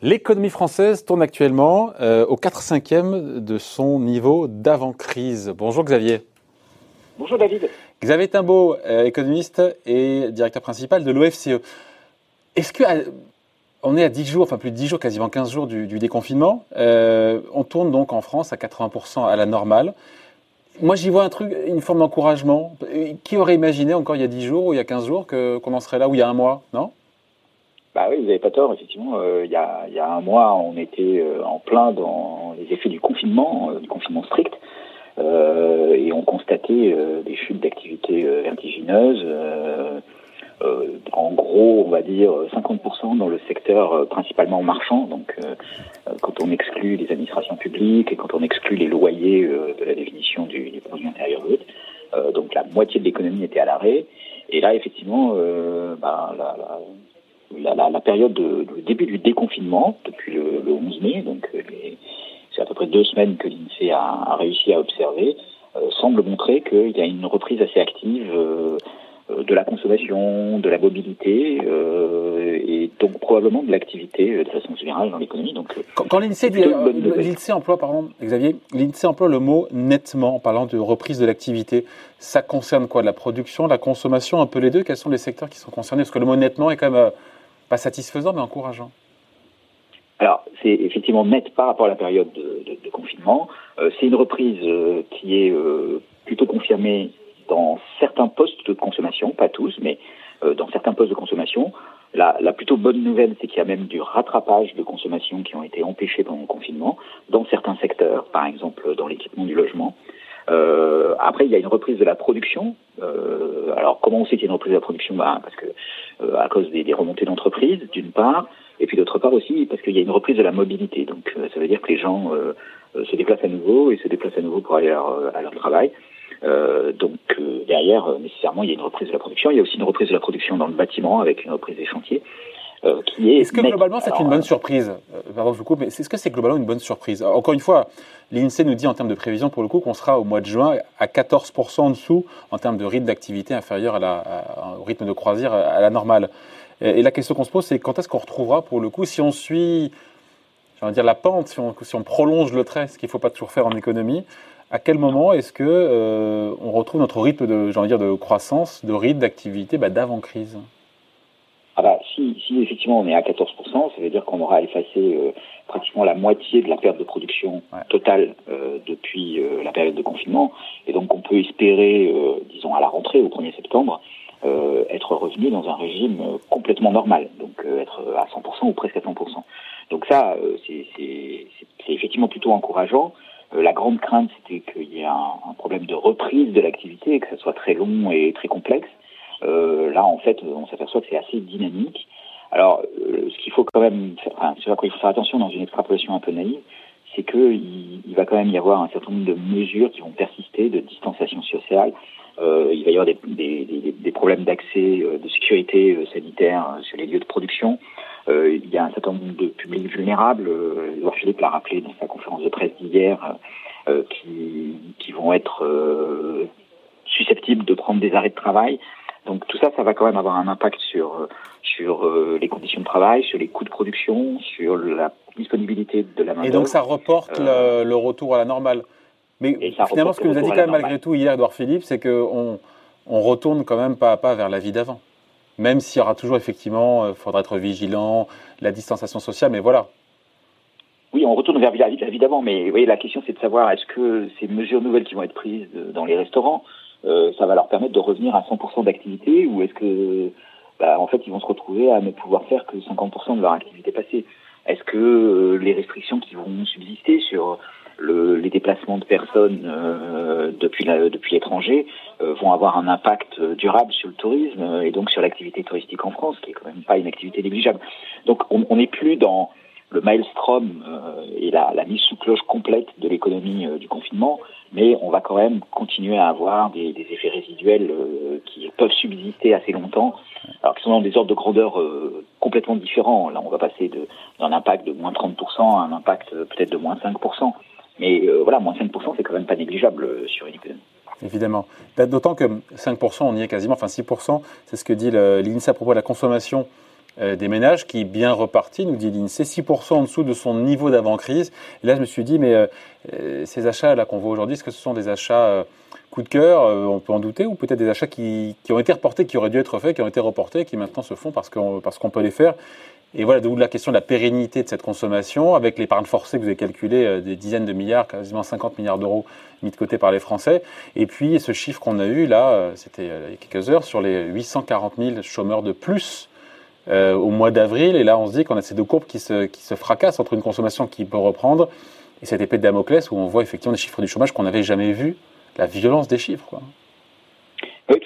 L'économie française tourne actuellement euh, au 4 5 e de son niveau d'avant-crise. Bonjour Xavier. Bonjour David. Xavier Timbaud, euh, économiste et directeur principal de l'OFCE. Est-ce que on est à 10 jours, enfin plus de 10 jours, quasiment 15 jours du, déconfinement. Euh, on tourne donc en France à 80% à la normale. Moi, j'y vois un truc, une forme d'encouragement. Qui aurait imaginé encore il y a 10 jours ou il y a 15 jours qu'on en serait là, ou il y a un mois, non? Bah oui, vous n'avez pas tort, effectivement. Euh, il, y a, il y a un mois, on était euh, en plein dans les effets du confinement, euh, du confinement strict, et on constatait des chutes d'activité vertigineuses. En gros, on va dire 50% dans le secteur principalement marchand. Donc, quand on exclut les administrations publiques et quand on exclut les loyers de la définition du, du produit intérieur brut, donc la moitié de l'économie était à l'arrêt. Et là, effectivement, bah, la, la la, la, période de, début du déconfinement, depuis le, le 11 mai, donc euh, c'est à peu près deux semaines que l'INSEE a, a, réussi à observer, euh, semble montrer qu'il y a une reprise assez active euh, de la consommation, de la mobilité et donc probablement de l'activité de façon générale dans l'économie. Donc quand, quand l'INSEE emploie, pardon, Xavier, l'INSEE emploie le mot nettement en parlant de reprise de l'activité. Ça concerne quoi? De la production, la consommation, un peu les deux? Quels sont les secteurs qui sont concernés? Parce que le mot nettement est quand même pas satisfaisant, mais encourageant. Alors, c'est effectivement net par rapport à la période de, de, de confinement. Euh, c'est une reprise euh, qui est euh, plutôt confirmée dans certains postes de consommation, pas tous, mais euh, dans certains postes de consommation. La, la plutôt bonne nouvelle, c'est qu'il y a même du rattrapage de consommation qui ont été empêchés pendant le confinement dans certains secteurs, par exemple dans l'équipement du logement. Euh, après, il y a une reprise de la production. Euh, alors, comment on sait qu'il y a une reprise de la production? Bah, Parce que euh, à cause des, des remontées d'entreprise, d'une part, et puis d'autre part aussi parce qu'il y a une reprise de la mobilité. Donc, euh, ça veut dire que les gens euh, se déplacent à nouveau et se déplacent à nouveau pour aller à leur, à leur travail. Donc, derrière, nécessairement, il y a une reprise de la production. Il y a aussi une reprise de la production dans le bâtiment avec une reprise des chantiers. Euh, est. Est-ce que globalement c'est une bonne surprise euh, Pardon, je vous coupe, mais est-ce que c'est globalement une bonne surprise? Encore une fois, l'INSEE nous dit en termes de prévision pour le coup qu'on sera au mois de juin à 14% en dessous en termes de rythme d'activité inférieur à la, au rythme de croisière à la normale. Et, la question qu'on se pose, c'est quand est-ce qu'on retrouvera pour le coup, si on suit, dire la pente, si on, si on prolonge le trait, ce qu'il ne faut pas toujours faire en économie, à quel moment est-ce que euh, on retrouve notre rythme de, dire, de croissance, de rythme d'activité bah, d'avant crise ah bah, si, si effectivement on est à 14%, ça veut dire qu'on aura effacé euh, pratiquement la moitié de la perte de production totale euh, depuis euh, la période de confinement. Et donc on peut espérer, disons à la rentrée, au 1er septembre, être revenu dans un régime complètement normal, donc être à 100% ou presque à 100%. Donc ça, c'est effectivement plutôt encourageant. La grande crainte, c'était qu'il y ait un, problème de reprise de l'activité et que ça soit très long et très complexe. Euh, là, en fait, on s'aperçoit que c'est assez dynamique. Alors, euh, ce qu'il faut quand même, enfin, ce à il faut faire attention dans une extrapolation un peu naïve, c'est qu'il il va quand même y avoir un certain nombre de mesures qui vont persister, de distanciation sociale. Euh, il va y avoir des, des, des, des problèmes d'accès, euh, de sécurité sanitaire sur les lieux de production. Euh, il y a un certain nombre de publics vulnérables. Edouard Philippe l'a rappelé dans sa conférence de presse d'hier, qui, qui vont être susceptibles de prendre des arrêts de travail. Donc tout ça, ça va quand même avoir un impact sur euh, sur euh, les conditions de travail, sur les coûts de production, sur la disponibilité de la main. Et donc ça reporte euh, le, retour à la normale. Mais finalement, ce que nous a dit quand même malgré tout hier Edouard Philippe, c'est qu'on on retourne quand même pas à pas vers la vie d'avant. Même s'il y aura toujours effectivement, il faudra être vigilant, la distanciation sociale, mais voilà. Oui, on retourne vers la vie d'avant, mais vous la question c'est de savoir est-ce que ces mesures nouvelles qui vont être prises dans les restaurants, euh, ça va leur permettre de revenir à 100% d'activité ou est-ce que bah, en fait ils vont se retrouver à ne pouvoir faire que 50% de leur activité passée? Est-ce que euh, les restrictions qui vont subsister sur le, les déplacements de personnes euh, depuis depuis l'étranger euh, vont avoir un impact durable sur le tourisme et donc sur l'activité touristique en France, qui est quand même pas une activité négligeable? Donc on n'est plus dans le maelstrom euh, et la, mise sous cloche complète de l'économie euh, du confinement, mais on va quand même continuer à avoir des, effets résiduels euh, qui peuvent subsister assez longtemps, alors qui sont dans des ordres de grandeur complètement différents. Là, on va passer d'un impact de moins 30% à un impact peut-être de moins 5%. Mais voilà, moins 5%, c'est quand même pas négligeable sur une économie. Évidemment. D'autant que 5%, on y est quasiment, enfin 6%, c'est ce que dit l'INSEE à propos de la consommation euh, des ménages qui est bien reparti, nous dit l'INSEE, 6% en dessous de son niveau d'avant-crise. Et là, je me suis dit, mais euh, euh, ces achats là qu'on voit aujourd'hui, est-ce que ce sont des achats coup de cœur, on peut en douter, ou peut-être des achats qui, ont été reportés, qui auraient dû être faits, qui ont été reportés, qui maintenant se font parce qu'on peut les faire? Et voilà, d'où la question de la pérennité de cette consommation, avec l'épargne forcée que vous avez calculé, des dizaines de milliards, quasiment 50 milliards d'euros mis de côté par les Français. Et puis ce chiffre qu'on a eu là, c'était il y a quelques heures, sur les 840 000 chômeurs de plus euh, au mois d'avril. Et là, on se dit qu'on a ces deux courbes qui se, qui se fracassent entre une consommation qui peut reprendre et cette épée de Damoclès où on voit effectivement des chiffres du chômage qu'on n'avait jamais vu, la violence des chiffres. Quoi.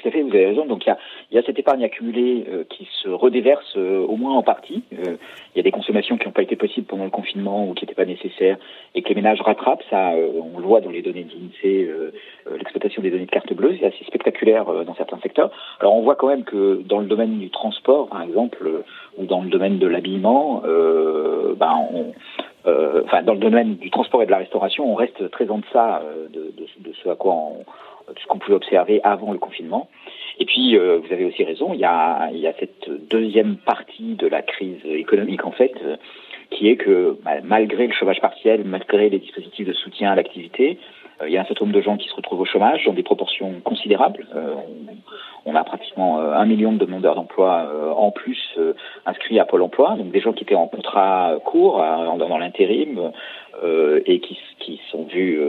Tout à fait, vous avez raison. Donc il y a, cette épargne accumulée euh, qui se redéverse euh, au moins en partie. Euh, il y a des consommations qui n'ont pas été possibles pendant le confinement ou qui n'étaient pas nécessaires et que les ménages rattrapent. Ça, on le voit dans les données de l'INSEE, l'exploitation des données de carte bleue, c'est assez spectaculaire dans certains secteurs. Alors on voit quand même que dans le domaine du transport, par exemple, ou dans le domaine de l'habillement, ben on, enfin dans le domaine du transport et de la restauration, on reste très en deçà de, de, de ce à quoi on ce qu'on pouvait observer avant le confinement. Et puis, euh, vous avez aussi raison, il y, a, cette deuxième partie de la crise économique, en fait, euh, qui est que bah, malgré le chômage partiel, malgré les dispositifs de soutien à l'activité, euh, il y a un certain nombre de gens qui se retrouvent au chômage dans des proportions considérables. On, a pratiquement un million de demandeurs d'emploi en plus inscrits à Pôle Emploi, donc des gens qui étaient en contrat court, dans l'intérim, et qui, sont vus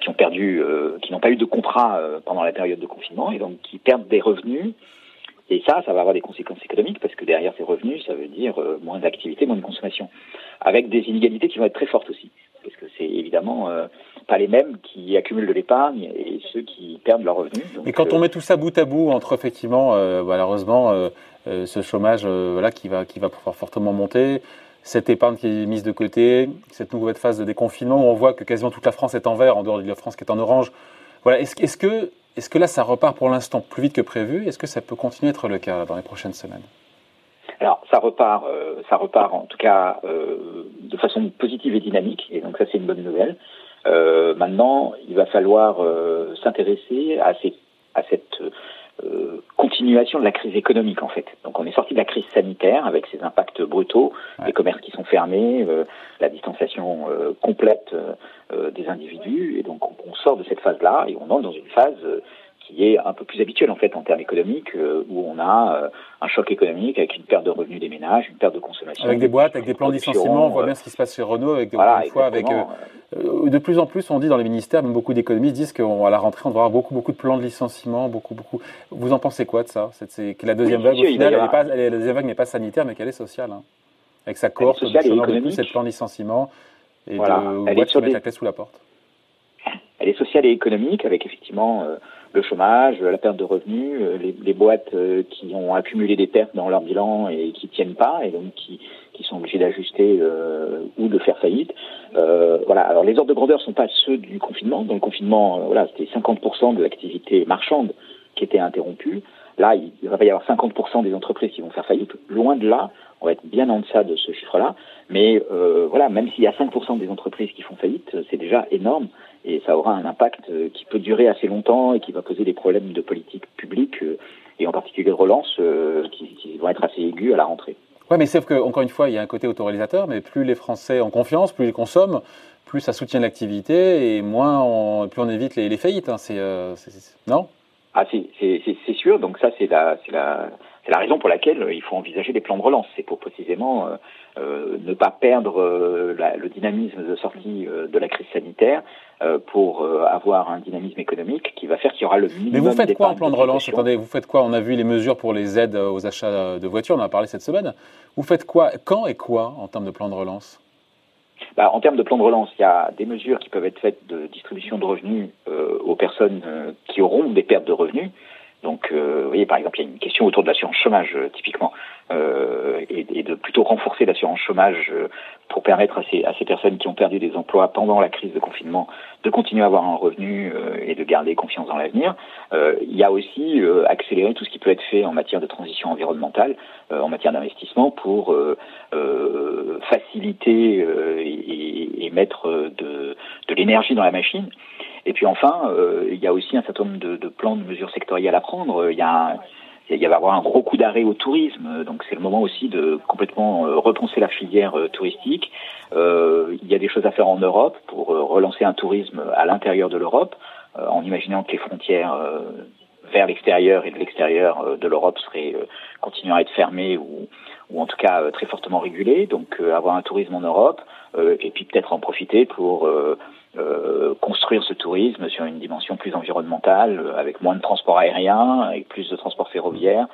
qui ont perdu, euh, qui n'ont pas eu de contrat euh, pendant la période de confinement et donc qui perdent des revenus. Et ça, ça va avoir des conséquences économiques parce que derrière ces revenus, ça veut dire moins d'activité, moins de consommation, avec des inégalités qui vont être très fortes aussi, parce que c'est évidemment pas les mêmes qui accumulent de l'épargne et ceux qui perdent leurs revenus. et quand on met tout ça bout à bout entre effectivement, malheureusement, ce chômage voilà, qui va qui va pouvoir fortement monter, cette épargne qui est mise de côté, cette nouvelle phase de déconfinement où on voit que quasiment toute la France est en vert, en dehors de la France qui est en orange. Voilà. Est-ce est que, est que là, ça repart pour l'instant plus vite que prévu? Est-ce que ça peut continuer à être le cas dans les prochaines semaines? Alors ça repart, euh, ça repart en tout cas euh, de façon positive et dynamique, et donc ça c'est une bonne nouvelle. Euh, maintenant, il va falloir s'intéresser à, à cette euh, continuation de la crise économique en fait. Donc on est sorti de la crise sanitaire avec ses impacts brutaux, les commerces qui sont fermés, euh, la distanciation euh, complète des individus, et donc on, sort de cette phase-là et on entre dans une phase qui est un peu plus habituel en fait en termes économiques, euh, où on a euh, un choc économique avec une perte de revenus des ménages, une perte de consommation. Avec des boîtes, avec des plans de licenciement, on voit bien ce qui se passe chez Renault, avec fois, avec euh, de plus en plus, on dit dans les ministères, même beaucoup d'économistes disent qu'à la rentrée, on va avoir beaucoup, beaucoup de plans de licenciement, beaucoup, beaucoup. Vous en pensez quoi de ça? C'est que la deuxième vague, au final, elle pas, la deuxième vague n'est pas sanitaire, mais qu'elle est sociale, hein. avec sa course, de plus, cette plan de licenciement et voilà. de boîtes qui mettent la clé sous la porte. Elle est sociale et économique, avec effectivement le chômage, la perte de revenus, euh, les, les, boîtes euh, qui ont accumulé des pertes dans leur bilan et qui tiennent pas et donc qui, qui sont obligés d'ajuster euh, ou de faire faillite. Euh, voilà. Alors les ordres de grandeur sont pas ceux du confinement. Dans le confinement, voilà, c'était 50% de l'activité marchande qui était interrompue. Là, il va pas y avoir 50% des entreprises qui vont faire faillite. Loin de là, on va être bien en deçà de ce chiffre-là. Mais euh, voilà, même s'il y a 5% des entreprises qui font faillite, c'est déjà énorme et ça aura un impact euh, qui peut durer assez longtemps et qui va poser des problèmes de politique publique euh, et en particulier de relance euh, qui, vont être assez aigus à la rentrée. Oui, mais sauf qu'encore une fois, il y a un côté autoréalisateur, mais plus les Français ont confiance, plus ils consomment, plus ça soutient l'activité et moins plus on évite les, les faillites. Hein. C'est, non? Ah, c'est sûr. Donc ça, c'est la, la, la raison pour laquelle il faut envisager des plans de relance. C'est pour précisément euh, ne pas perdre euh, le dynamisme de sortie euh, de la crise sanitaire pour avoir un dynamisme économique qui va faire qu'il y aura le minimum. Mais vous faites quoi en plan de relance Attendez, vous faites quoi On a vu les mesures pour les aides aux achats de voitures, on en a parlé cette semaine. Vous faites quoi Quand et quoi en termes de plan de relance bah, en termes de plan de relance, il y a des mesures qui peuvent être faites de distribution de revenus aux personnes qui auront des pertes de revenus. Donc, vous voyez, par exemple, il y a une question autour de l'assurance chômage, typiquement. Euh, et, de plutôt renforcer l'assurance chômage euh, pour permettre à ces, à ces personnes qui ont perdu des emplois pendant la crise de confinement de continuer à avoir un revenu euh, et de garder confiance dans l'avenir. il y a aussi accélérer tout ce qui peut être fait en matière de transition environnementale, en matière d'investissement pour faciliter et, et, mettre de, de l'énergie dans la machine. Et puis enfin, il y a aussi un certain nombre de, de plans de mesures sectorielles à prendre. Il y a un, il va y avoir un gros coup d'arrêt au tourisme, donc c'est le moment aussi de complètement euh, repenser la filière euh, touristique. Euh, il y a des choses à faire en Europe pour relancer un tourisme à l'intérieur de l'Europe, en imaginant que les frontières vers l'extérieur et de l'extérieur de l'Europe seraient continuant à être fermées ou, ou en tout cas très fortement régulées. Donc avoir un tourisme en Europe et puis peut-être en profiter pour euh, construire ce tourisme sur une dimension plus environnementale, euh, avec moins de transport aérien, avec plus de transport ferroviaire.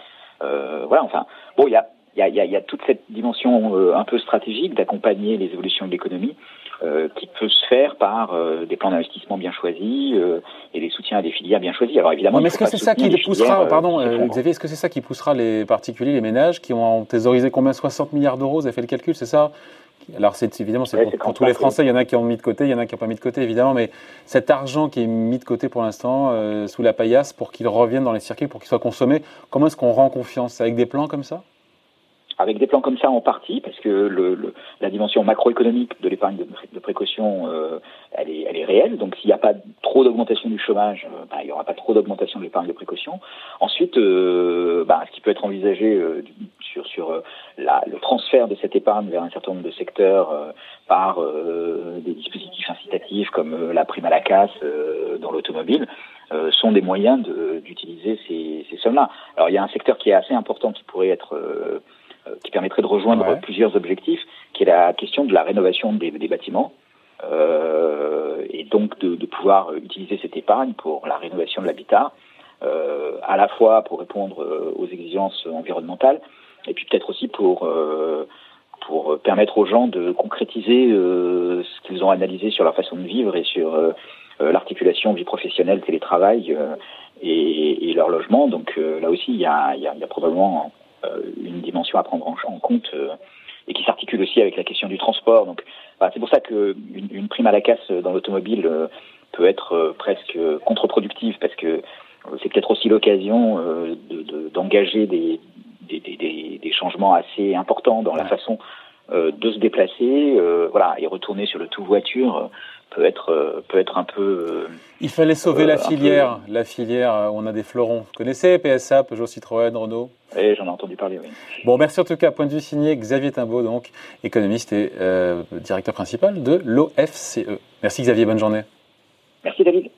Euh, voilà, enfin, bon, il y a, y, a, y a, toute cette dimension euh, un peu stratégique d'accompagner les évolutions de l'économie. Euh, qui peut se faire par des plans d'investissement bien choisis et des soutiens à des filières bien choisies. Alors évidemment, mais est-ce que c'est ça qui poussera, pardon, Xavier, est-ce que c'est ça qui poussera les particuliers, les ménages qui ont thésaurisé combien 60 milliards d'euros Vous avez fait le calcul, c'est ça? Alors, c'est évidemment, c'est pour, tous les Français. Il y en a qui ont mis de côté, il y en a qui n'ont pas mis de côté, évidemment. Mais cet argent qui est mis de côté pour l'instant, euh, sous la paillasse, pour qu'il revienne dans les circuits, pour qu'il soit consommé, comment est-ce qu'on rend confiance? Avec des plans comme ça? Avec des plans comme ça en partie, parce que le, la dimension macroéconomique de l'épargne de, précaution, euh, elle, est, elle est réelle. Donc s'il n'y a pas trop d'augmentation du chômage, euh, bah, il n'y aura pas trop d'augmentation de l'épargne de précaution. Ensuite, euh, bah, ce qui peut être envisagé sur, sur la, le transfert de cette épargne vers un certain nombre de secteurs par des dispositifs incitatifs comme la prime à la casse dans l'automobile, sont des moyens d'utiliser ces, ces sommes-là. Alors il y a un secteur qui est assez important qui pourrait être euh, qui permettrait de rejoindre plusieurs objectifs, qui est la question de la rénovation des, des bâtiments. Euh, et donc de, de, pouvoir utiliser cette épargne pour la rénovation de l'habitat, euh, à la fois pour répondre euh, aux exigences environnementales, et puis peut-être aussi pour euh, pour permettre aux gens de concrétiser euh, ce qu'ils ont analysé sur leur façon de vivre et sur l'articulation vie professionnelle, télétravail et, et, leur logement. Donc là aussi, il y a, il y a, y a probablement euh, une dimension à prendre en, compte euh, et qui s'articule aussi avec la question du transport. Donc, c'est pour ça qu'une une prime à la casse dans l'automobile euh, peut être presque contre-productive parce que c'est peut-être aussi l'occasion d'engager des, des, des, changements assez importants dans la façon de se déplacer, voilà, et retourner sur le tout voiture peut être, euh, peut être un peu. Euh, Il fallait sauver la filière. La filière, euh, on a des fleurons. Vous connaissez PSA, Peugeot, Citroën, Renault? Oui, j'en ai entendu parler, oui. Bon, merci en tout cas. Point de vue signé Xavier Timbaud, donc économiste et directeur principal de l'OFCE. Merci Xavier, bonne journée. Merci David.